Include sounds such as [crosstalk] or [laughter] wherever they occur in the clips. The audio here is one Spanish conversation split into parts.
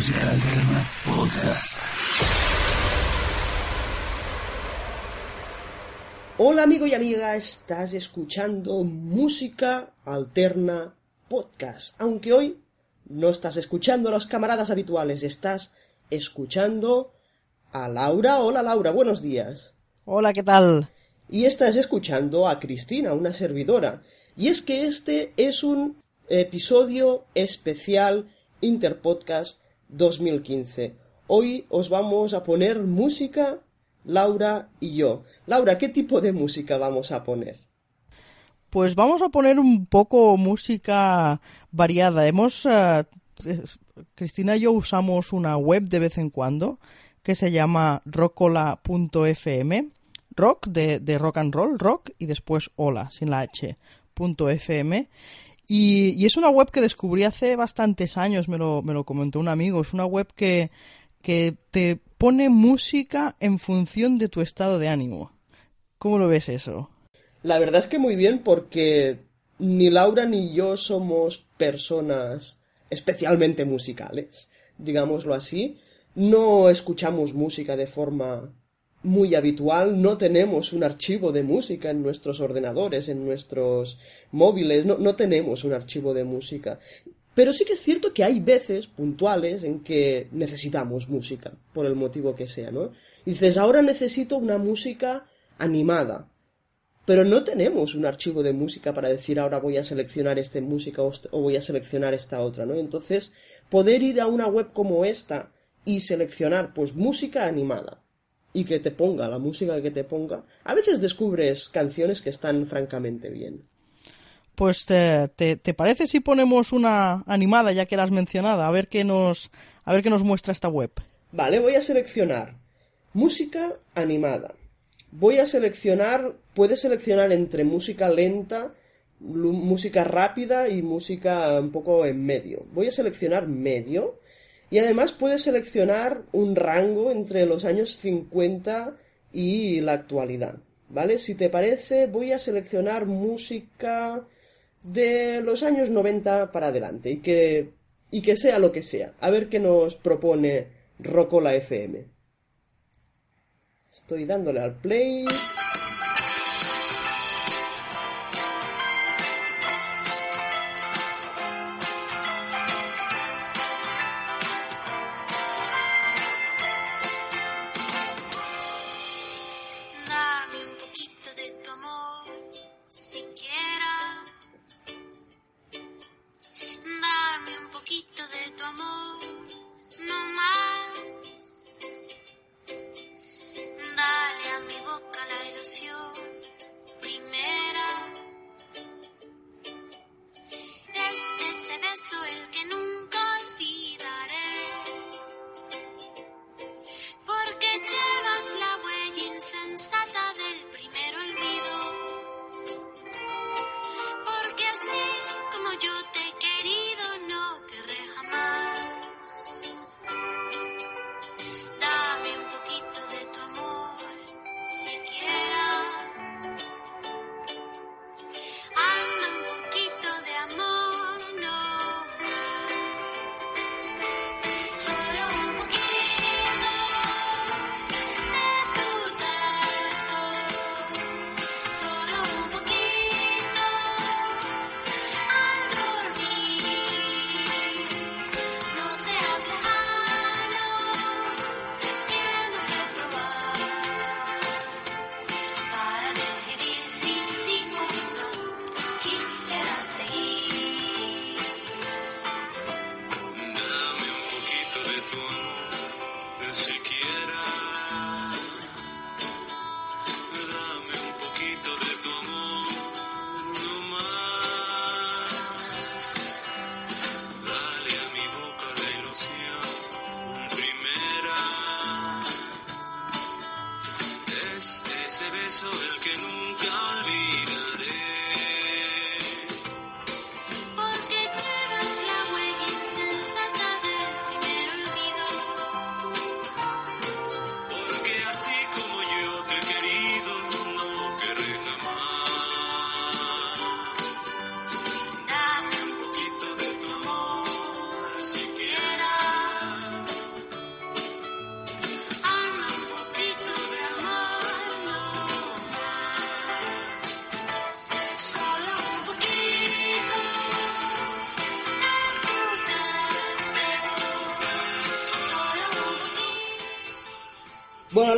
Música Alterna Podcast. Hola amigo y amiga, estás escuchando Música Alterna Podcast. Aunque hoy no estás escuchando a los camaradas habituales, estás escuchando a Laura. Hola Laura, buenos días. Hola, ¿qué tal? Y estás escuchando a Cristina, una servidora. Y es que este es un episodio especial Interpodcast 2015. Hoy os vamos a poner música, Laura y yo. Laura, ¿qué tipo de música vamos a poner? Pues vamos a poner un poco música variada. Hemos, eh, Cristina y yo usamos una web de vez en cuando que se llama rockola.fm. Rock de, rock and roll, rock y después hola, sin la H. Y, es una web que descubrí hace bastantes años, me lo, me lo comentó un amigo. Es una web que, que te pone música en función de tu estado de ánimo. ¿Cómo lo ves eso? La verdad es que muy bien porque ni Laura ni yo somos personas especialmente musicales, digámoslo así. No escuchamos música de forma muy habitual, no tenemos un archivo de música en nuestros ordenadores, en nuestros móviles, no, no tenemos un archivo de música. Pero sí que es cierto que hay veces puntuales en que necesitamos música, por el motivo que sea, ¿no? Y dices, ahora necesito una música animada. Pero no tenemos un archivo de música para decir ahora voy a seleccionar esta música o voy a seleccionar esta otra, ¿no? Entonces, poder ir a una web como esta y seleccionar pues música animada y que te ponga la música que te ponga, a veces descubres canciones que están francamente bien. Pues te, te, te parece si ponemos una animada ya que la has mencionado, a ver qué nos, a ver qué nos muestra esta web. Vale, voy a seleccionar música animada. Voy a seleccionar, puedes seleccionar entre música lenta, música rápida y música un poco en medio. Voy a seleccionar medio y además puedes seleccionar un rango entre los años 50 y la actualidad. ¿Vale? Si te parece, voy a seleccionar música de los años 90 para adelante y que, y que sea lo que sea. A ver qué nos propone Rocola FM. Estoy dándole al play.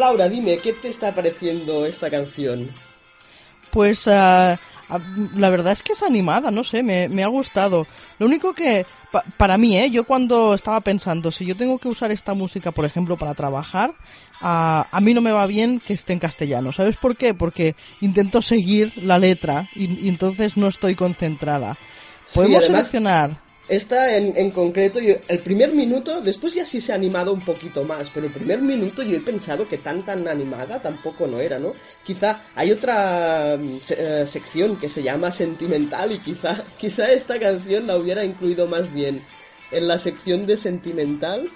Laura, dime, ¿qué te está pareciendo esta canción? Pues ah, la verdad es que es animada, no sé, me, me ha gustado. Lo único que, pa- para mí, ¿eh? yo cuando estaba pensando, si yo tengo que usar esta música, por ejemplo, para trabajar, a mí no me va bien que esté en castellano. ¿Sabes por qué? Porque intento seguir la letra y, y entonces no estoy concentrada. Podemos además- seleccionar. Esta en, en concreto, yo- el primer minuto, después ya sí se ha animado un poquito más, pero el primer minuto yo he pensado que tan tan animada tampoco no era, ¿no? Quizá hay otra mm, eh, sección que se llama sentimental y quizá, [laughs] quizá esta canción la hubiera incluido más bien en la sección de sentimental,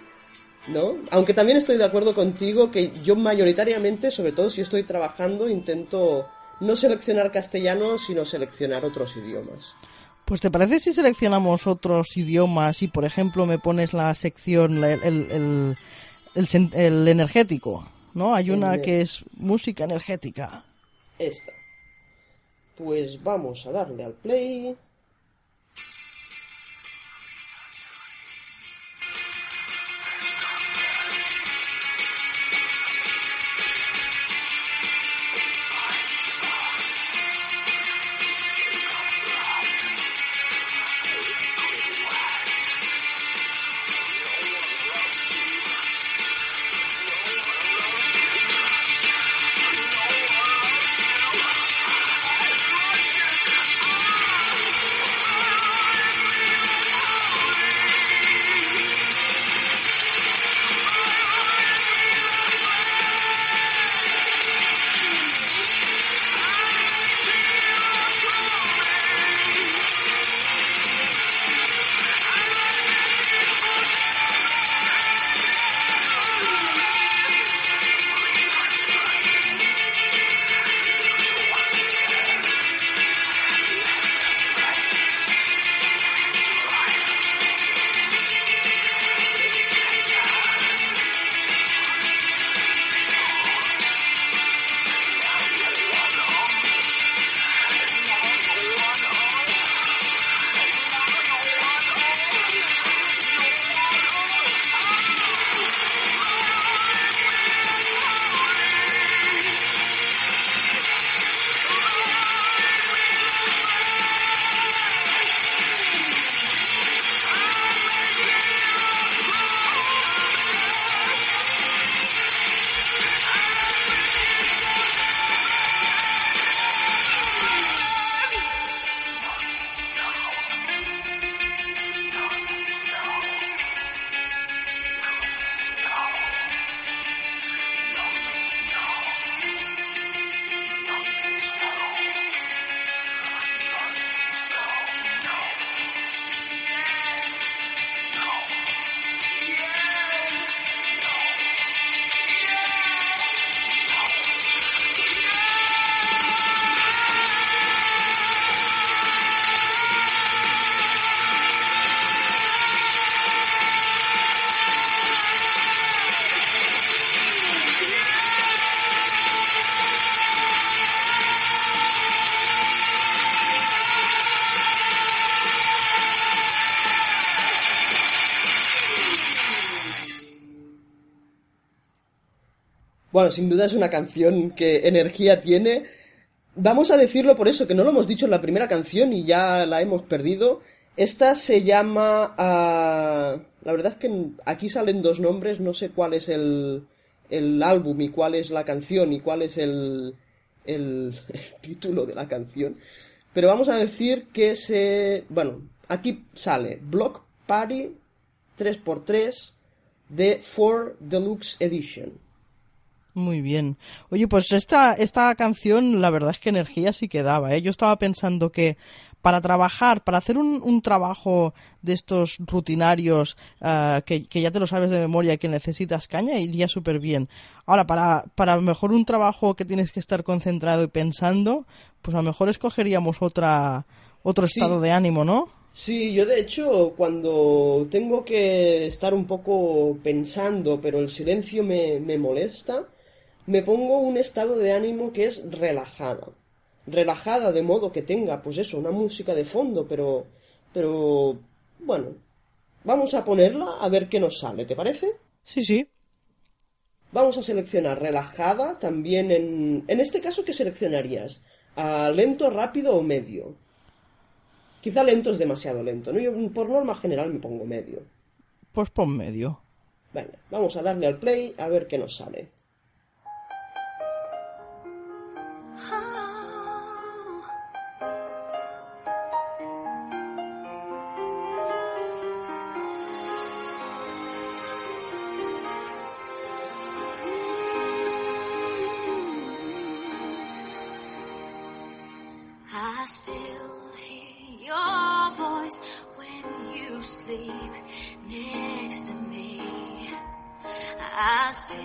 ¿no? Aunque también estoy de acuerdo contigo que yo mayoritariamente, sobre todo si estoy trabajando, intento no seleccionar castellano, sino seleccionar otros idiomas. Pues te parece si seleccionamos otros idiomas y por ejemplo me pones la sección, el, el, el, energético, ¿no? Hay una que es música energética. Esta. Pues vamos a darle al play. Bueno, sin duda es una canción que energía tiene. Vamos a decirlo por eso, que no lo hemos dicho en la primera canción y ya la hemos perdido. Esta se llama... ah, la verdad es que aquí salen dos nombres, no sé cuál es el, el álbum y cuál es la canción y cuál es el, el, [laughs] el título de la canción. Pero vamos a decir que se... Bueno, aquí sale Block Party 3x3 de 4 Deluxe Edition. Muy bien. Oye, pues esta, esta canción, la verdad es que energía sí que daba, ¿eh? Yo estaba pensando que para trabajar, para hacer un, un trabajo de estos rutinarios ah, que, que ya te lo sabes de memoria y que necesitas caña, iría súper bien. Ahora, para, para mejor un trabajo que tienes que estar concentrado y pensando, pues a lo mejor escogeríamos otra, otro Sí. estado de ánimo, ¿no? Sí, yo de hecho cuando tengo que estar un poco pensando, pero el silencio me, me molesta, me pongo un estado de ánimo que es relajada. Relajada de modo que tenga, pues eso, una música de fondo, pero, pero, bueno, vamos a ponerla a ver qué nos sale, ¿te parece? Sí, sí. Vamos a seleccionar relajada también en... En este caso, ¿qué seleccionarías? ¿A lento, rápido o medio? Quizá lento es demasiado lento, ¿no? Yo por norma general me pongo medio. Pues pon medio. Venga, vamos a darle al play a ver qué nos sale.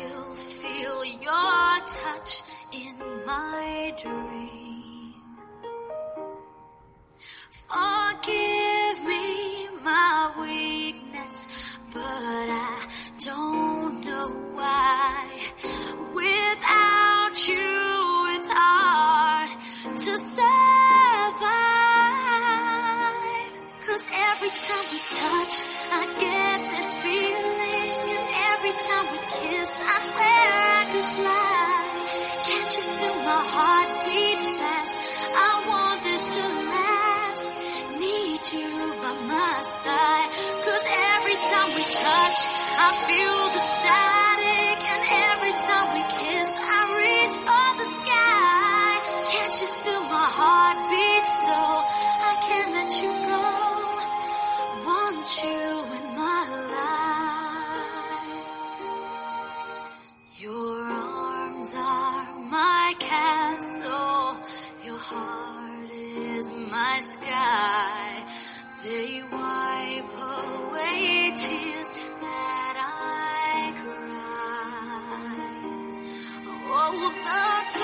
Still feel your touch in my dream. Forgive me my weakness, but I don't know why. Without you, it's hard to survive. Cause every time we touch, I get this I swear I could fly. Can't you feel my heart beat fast? I want this to last. Need you by my side. Cause every time we touch, I feel the static. Sky. They wipe away tears that I cry. Oh, the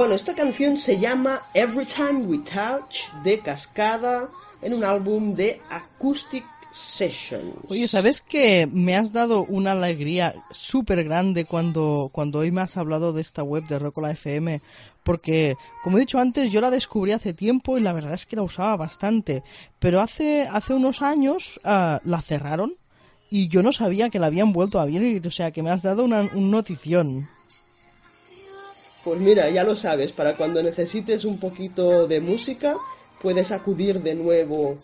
Bueno, esta canción se llama Every Time We Touch de Cascada en un álbum de Acoustic Sessions. Oye, ¿sabes que me has dado una alegría súper grande cuando, cuando hoy me has hablado de esta web de Rocola FM? Porque, como he dicho antes, yo la descubrí hace tiempo y la verdad es que la usaba bastante. Pero hace, hace unos años ah, la cerraron y yo no sabía que la habían vuelto a abrir. O sea, que me has dado una, un notición. Pues mira, ya lo sabes, para cuando necesites un poquito de música, puedes acudir de nuevo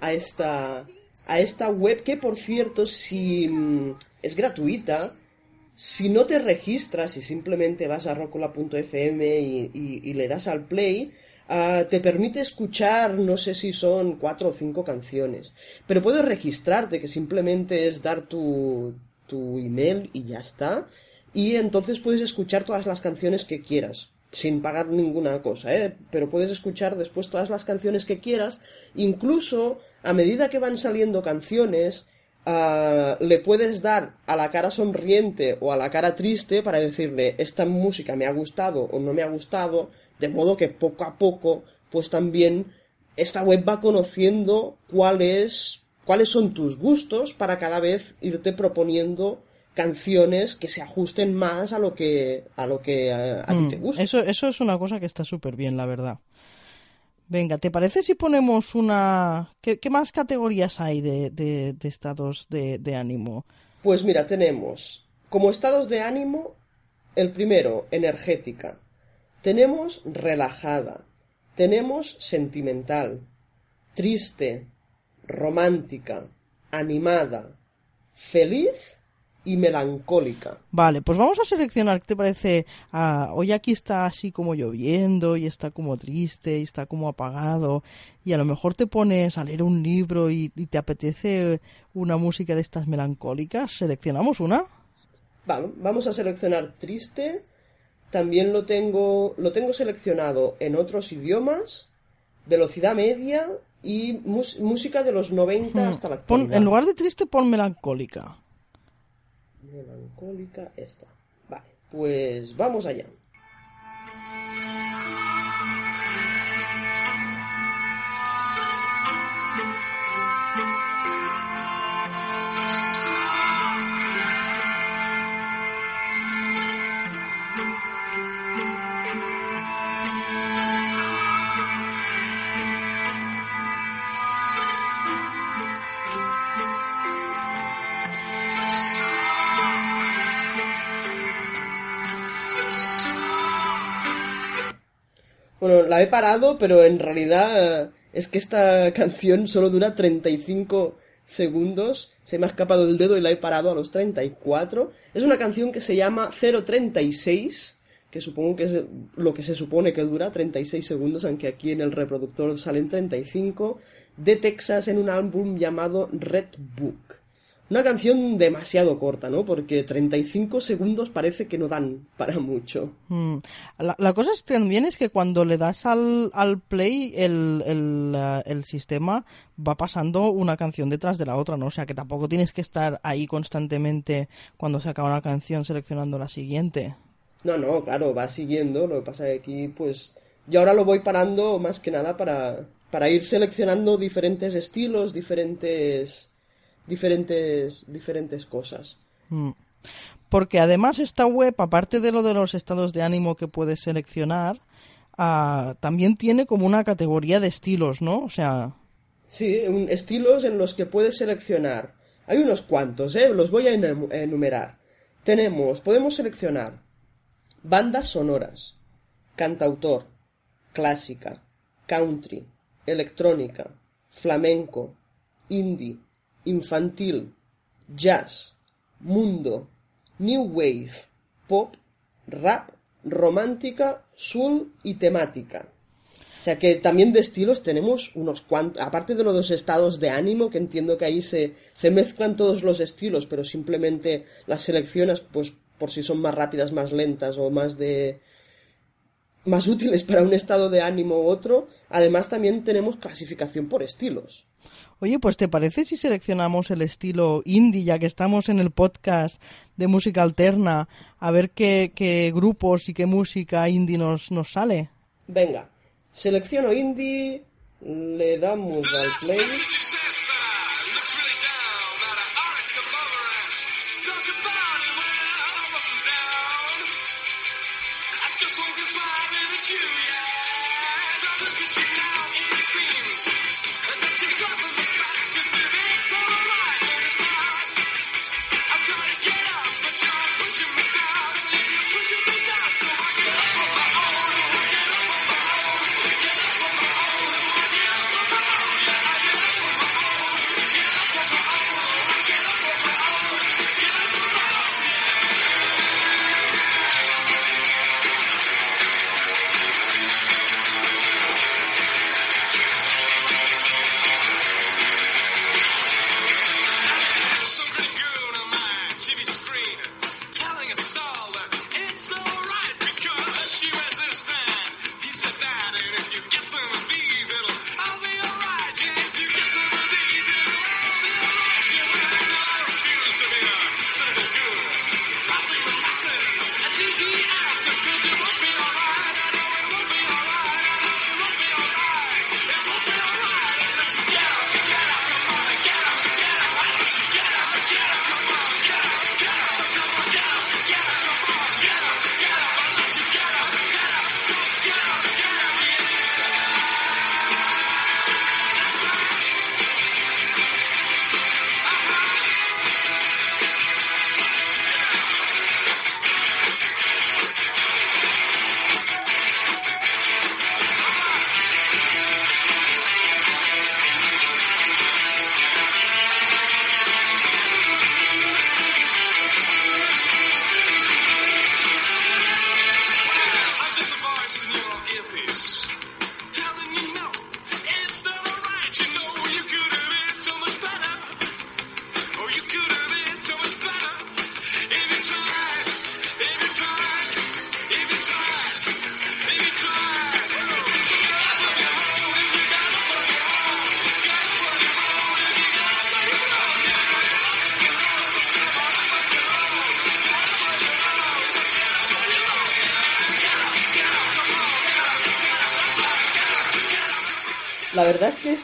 a esta, a esta web que, por cierto, si mm, es gratuita, si no te registras y simplemente vas a rocola.fm y, y- le das al play, ah, te permite escuchar, no sé si son cuatro o cinco canciones, pero puedes registrarte, que simplemente es dar tu, tu email y ya está, y entonces puedes escuchar todas las canciones que quieras. sin pagar ninguna cosa, ¿eh? Pero puedes escuchar después todas las canciones que quieras, incluso a medida que van saliendo canciones, ah, le puedes dar a la cara sonriente o a la cara triste para decirle esta música me ha gustado o no me ha gustado, de modo que poco a poco, pues también esta web va conociendo cuáles cuáles son tus gustos para cada vez irte proponiendo canciones que se ajusten más a lo que a lo que a, a ti te Mm, gusta. Eso, eso es una cosa que está súper bien, la verdad. Venga, ¿te parece si ponemos una... ¿Qué, qué más categorías hay de, de- de estados de, de ánimo? Pues mira, tenemos como estados de ánimo el primero, energética. Tenemos relajada. Tenemos sentimental, triste, romántica, animada, feliz y melancólica. Vale, pues vamos a seleccionar, ¿qué te parece? Ah, hoy aquí está así como lloviendo y está como triste y está como apagado y a lo mejor te pones a leer un libro y, y te apetece una música de estas melancólicas. ¿Seleccionamos una? Va- Vamos a seleccionar triste. También lo tengo, lo tengo seleccionado en otros idiomas, velocidad media y música de los 90 hasta la Hmm. Pon, actualidad. en lugar de triste, pon melancólica. Melancólica esta. Vale, pues vamos allá. La he parado, pero en realidad eh, es que esta canción solo dura 35 segundos. Se me ha escapado el dedo y la he parado a los 34. Es una canción que se llama 036, que supongo que es lo que se supone que dura, 36 segundos, aunque aquí en el reproductor salen 35, de Texas en un álbum llamado Red Book. Una canción demasiado corta, ¿no? Porque 35 segundos parece que no dan para mucho. Mm. La, la cosa es que también es que cuando le das al, al play, el, el, eh, el sistema va pasando una canción detrás de la otra, ¿no? O sea que tampoco tienes que estar ahí constantemente cuando se acaba una canción seleccionando la siguiente. No, no, claro, va siguiendo. Lo que pasa es que aquí, pues, yo ahora lo voy parando más que nada para, para ir seleccionando diferentes estilos, diferentes, diferentes, diferentes cosas. Mm. Porque además esta web, aparte de lo de los estados de ánimo que puedes seleccionar, ah, también tiene como una categoría de estilos, ¿no? O sea, Sí, un- estilos en los que puedes seleccionar. Hay unos cuantos, ¿eh? Los voy a enumerar. Tenemos, podemos seleccionar bandas sonoras, cantautor, clásica, country, electrónica, flamenco, indie, infantil, jazz, mundo, new wave, pop, rap, romántica, soul y temática. O sea que también de estilos tenemos unos cuantos, aparte de los dos estados de ánimo, que entiendo que ahí se, se mezclan todos los estilos, pero simplemente las seleccionas pues por si son más rápidas, más lentas o más de más útiles para un estado de ánimo u otro. Además también tenemos clasificación por estilos. Oye, pues ¿te parece si seleccionamos el estilo indie, ya que estamos en el podcast de música alterna, a ver qué, grupos y qué música indie nos, nos sale? Venga, selecciono indie, le damos al play.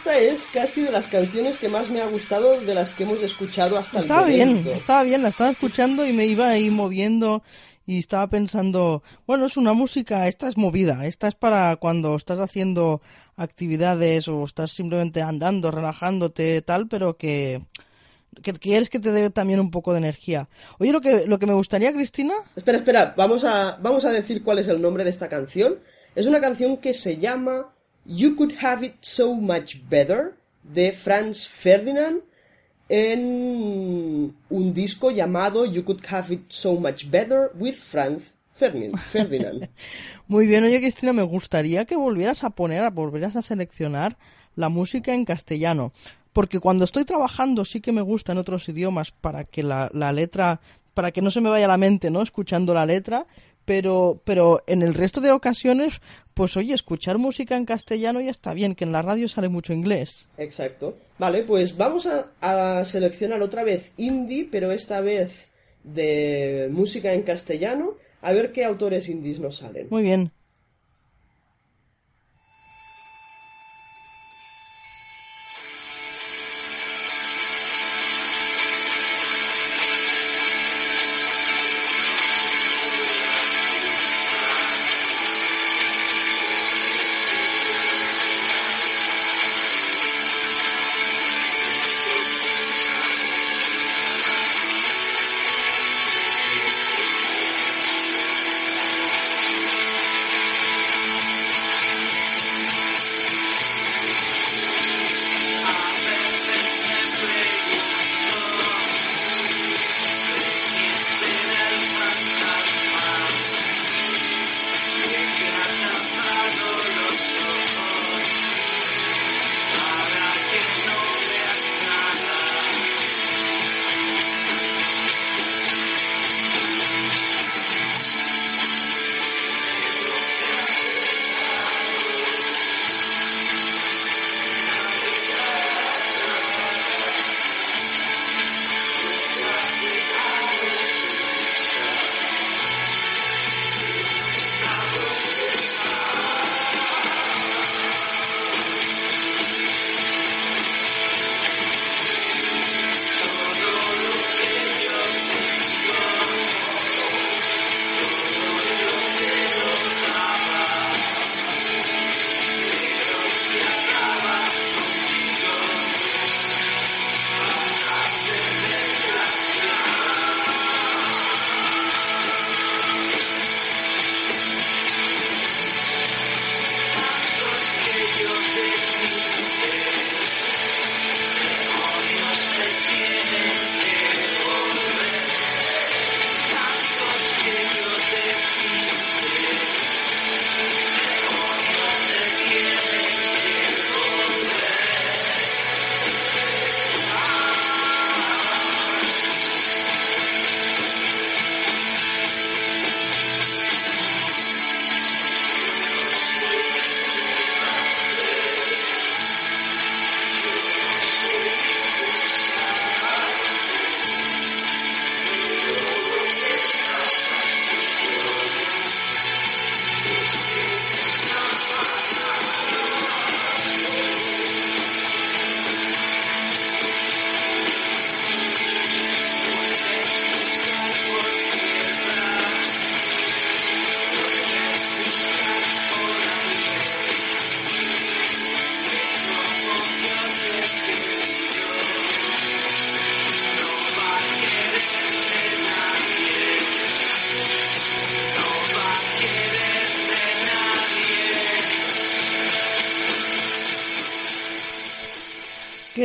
Esta es casi de las canciones que más me ha gustado de las que hemos escuchado hasta Estaba el bien, momento. estaba bien, la estaba escuchando y me iba ahí moviendo y estaba pensando, bueno, es una música, esta es movida, esta es para cuando estás haciendo actividades o estás simplemente andando, relajándote, tal, pero que, que quieres que te dé también un poco de energía. Oye, lo que, lo que me gustaría, Cristina, Espera, espera, vamos a, vamos a decir cuál es el nombre de esta canción. Es una canción que se llama You Could Have It So Much Better de Franz Ferdinand en un disco llamado You Could Have It So Much Better with Franz [laughs] Ferdinand. Muy bien, oye Cristina, me gustaría que volvieras a poner, a volvieras a seleccionar la música en castellano, porque cuando estoy trabajando sí que me gusta en otros idiomas para que la, la letra, para que no se me vaya la mente, ¿no? Escuchando la letra, pero, pero en el resto de ocasiones, pues oye, escuchar música en castellano ya está bien, que en la radio sale mucho inglés. Exacto. Vale, pues vamos a, a seleccionar otra vez indie, pero esta vez de música en castellano, a ver qué autores indies nos salen. Muy bien.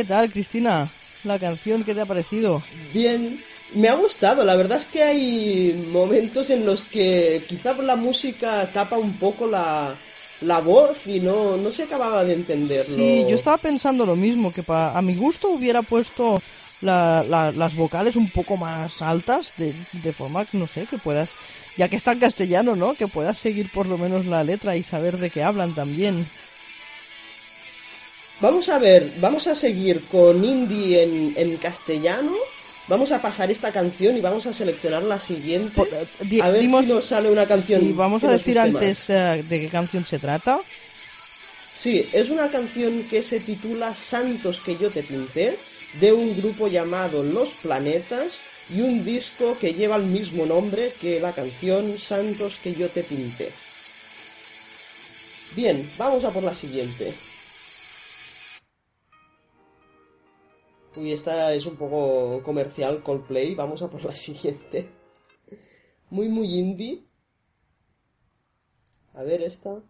Tal, Cristina? La canción, ¿qué te ha parecido? Bien, me ha gustado. La verdad es que hay momentos en los que quizá la música tapa un poco la, la voz y no, no se acababa de entenderlo. Sí, yo estaba pensando lo mismo, que pa- a mi gusto hubiera puesto la- la- las vocales un poco más altas, de, de forma que, no sé, que puedas, ya que está en castellano, ¿no? Que puedas seguir por lo menos la letra y saber de qué hablan también. Vamos a ver, vamos a seguir con indie en, en castellano. Vamos a pasar esta canción y vamos a seleccionar la siguiente. Por- eh, di- a ver dimos- si nos sale una canción. Y vamos a decir más. antes eh, de qué canción se trata. Sí, es una canción que se titula Santos que yo te pinté, de un grupo llamado Los Planetas y un disco que lleva el mismo nombre que la canción Santos que yo te pinté. Bien, vamos a por la siguiente. Uy, esta es un poco comercial, Coldplay. Vamos a por la [laughs] siguiente. Muy, muy indie. A ver esta.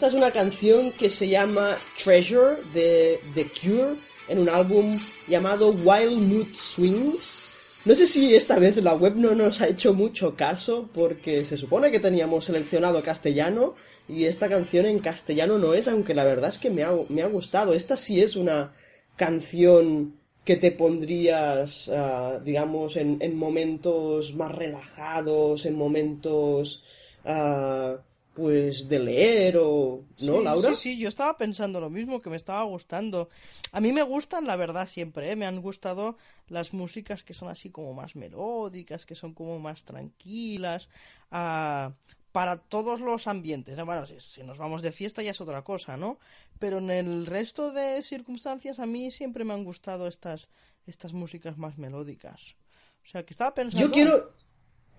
Esta es una canción que se llama Treasure de The Cure en un álbum llamado Wild Mood Swings. No sé si esta vez la web no nos ha hecho mucho caso porque se supone que teníamos seleccionado castellano y esta canción en castellano no es, aunque la verdad es que me ha, me ha gustado. Esta sí es una canción que te pondrías, ah, digamos, en, en momentos más relajados, en momentos ah, pues de leer o... ¿No, Sí, Laura? Sí, sí, yo estaba pensando lo mismo, que me estaba gustando. A mí me gustan, la verdad, siempre, ¿eh? Me han gustado las músicas que son así como más melódicas, que son como más tranquilas, ah, para todos los ambientes. ¿no? Bueno, si, si nos vamos de fiesta ya es otra cosa, ¿no? Pero en el resto de circunstancias a mí siempre me han gustado estas, estas músicas más melódicas. O sea, que estaba pensando... Yo quiero,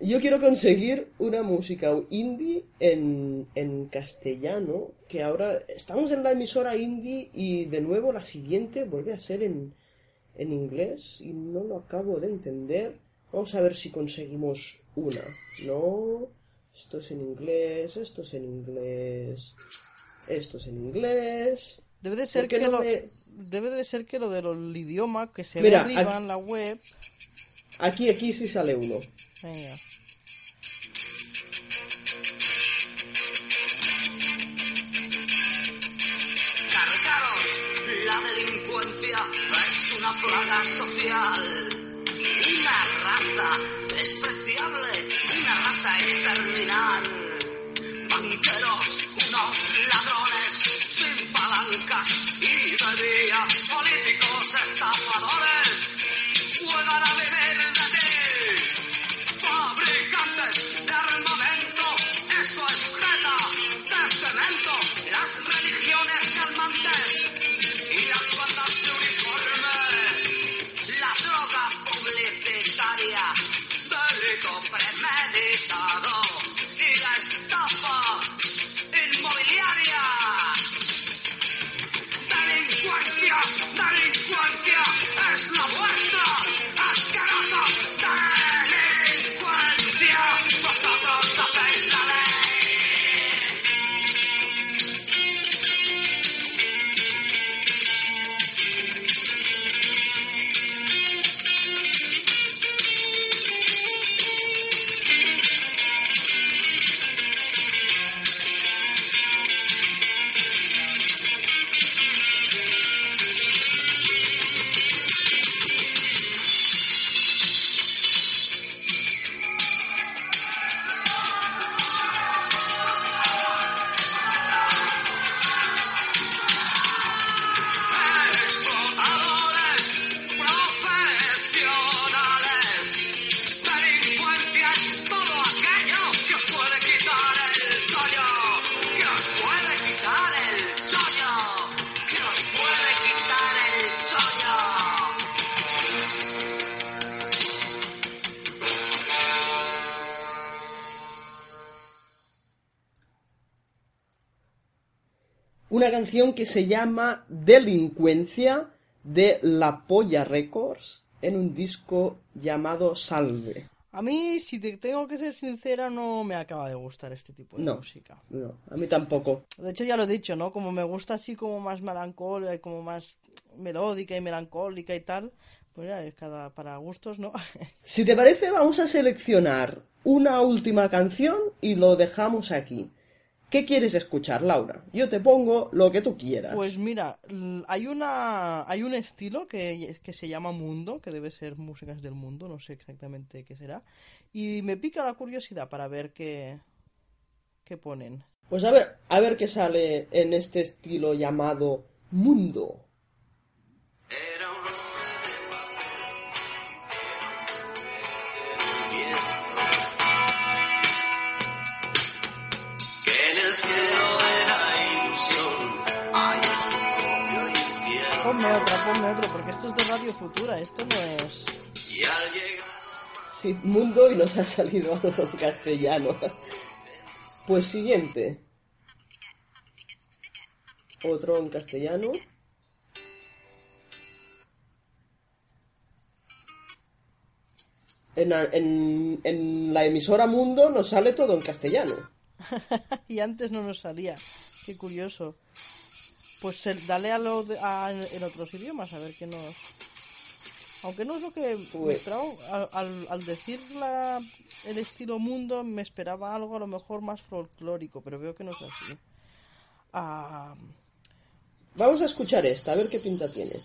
yo quiero conseguir una música indie en, en castellano, que ahora estamos en la emisora indie y de nuevo la siguiente vuelve a ser en, en inglés y no lo acabo de entender. Vamos a ver si conseguimos una. No, esto es en inglés, esto es en inglés, esto es en inglés. Debe de ser ¿Por qué que no lo, me- debe de ser que lo del idioma que se Mira, ve arriba aquí- en la web. Aquí, aquí sí sale uno. Venga. Cargaros, la delincuencia es una plaga social. Una raza despreciable, una raza a exterminar. Banqueros, unos ladrones sin palancas y de día. Políticos estafadores que se llama Delincuencia de La Polla Records en un disco llamado Salve. A mí, si te tengo que ser sincera, no me acaba de gustar este tipo de No. música. No, a mí tampoco. De hecho, ya lo he dicho, ¿no? Como me gusta así como más melancólica y como más melódica y melancólica y tal, pues ya es cada para gustos, ¿no? [laughs] Si te parece, vamos a seleccionar una última canción y lo dejamos aquí. ¿Qué quieres escuchar, Laura? Yo te pongo lo que tú quieras. Pues mira, hay una hay un estilo que, que se llama mundo, que debe ser músicas del mundo, no sé exactamente qué será, y me pica la curiosidad para ver qué qué ponen. Pues a ver, a ver qué sale en este estilo llamado Mundo. Era un Ponme otra, ponme otro, porque esto es de Radio Futura, esto no es... Y al llegar Sí, Mundo y nos ha salido [laughs] algo en castellano. Pues siguiente. Otro en castellano. En, en- en la emisora Mundo nos sale todo en castellano. [laughs] y antes no nos salía. Qué curioso. Pues dale a lo de- a- en otros idiomas, a ver qué nos... Aunque no es lo que me Pues- esperaba, al, al- al decir la- el estilo mundo me esperaba algo a lo mejor más folclórico, pero veo que no es así. Ah, Vamos a escuchar esta, a ver qué pinta tiene.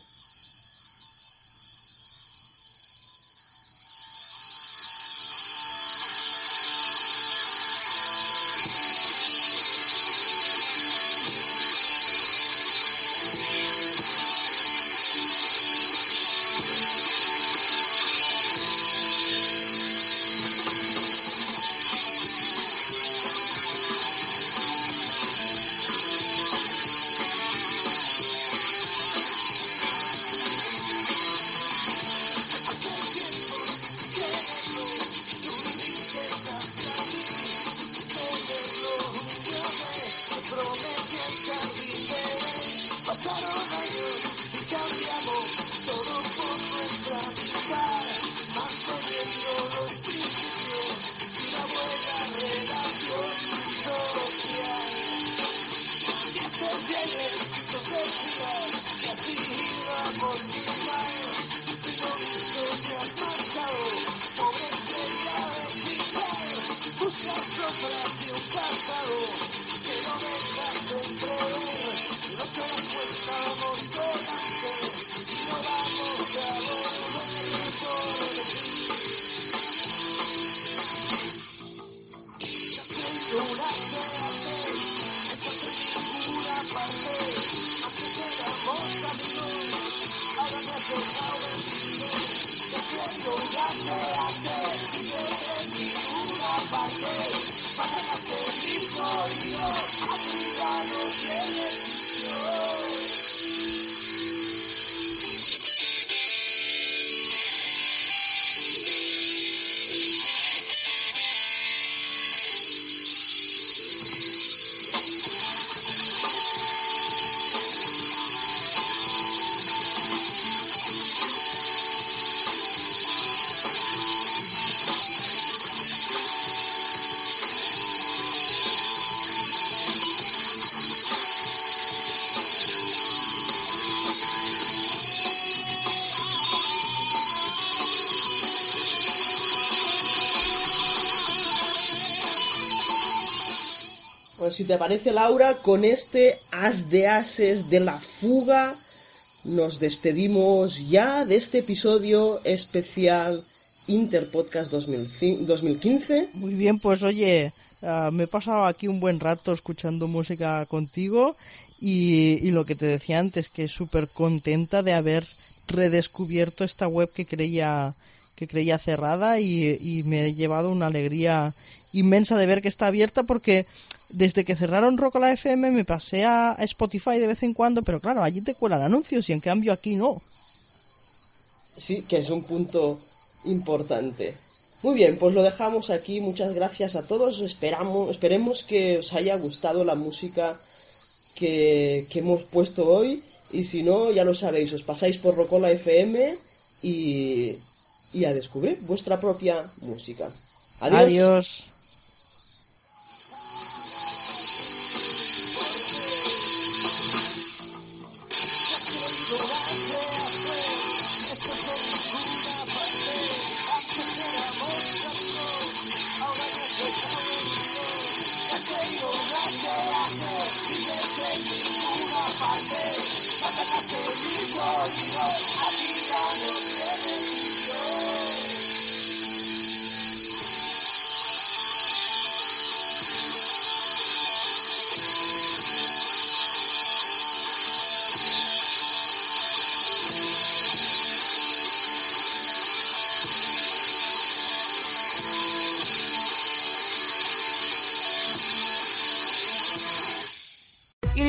Si te parece, Laura, con este as de ases de la fuga, nos despedimos ya de este episodio especial Interpodcast 2005 2015. Muy bien, pues oye, ah, me he pasado aquí un buen rato escuchando música contigo y, lo que te decía antes, que súper contenta de haber redescubierto esta web que creía que creía cerrada y me he llevado una alegría inmensa de ver que está abierta porque desde que cerraron Rocola FM me pasé a a Spotify de vez en cuando, pero claro, allí te cuelan anuncios y en cambio aquí no. Sí, que es un punto importante. Muy bien, pues lo dejamos aquí. Muchas gracias a todos. Esperamos, esperemos que os haya gustado la música que, que hemos puesto hoy. Y si no, ya lo sabéis, os pasáis por Rocola FM y, y a descubrir vuestra propia música. Adiós. Adiós.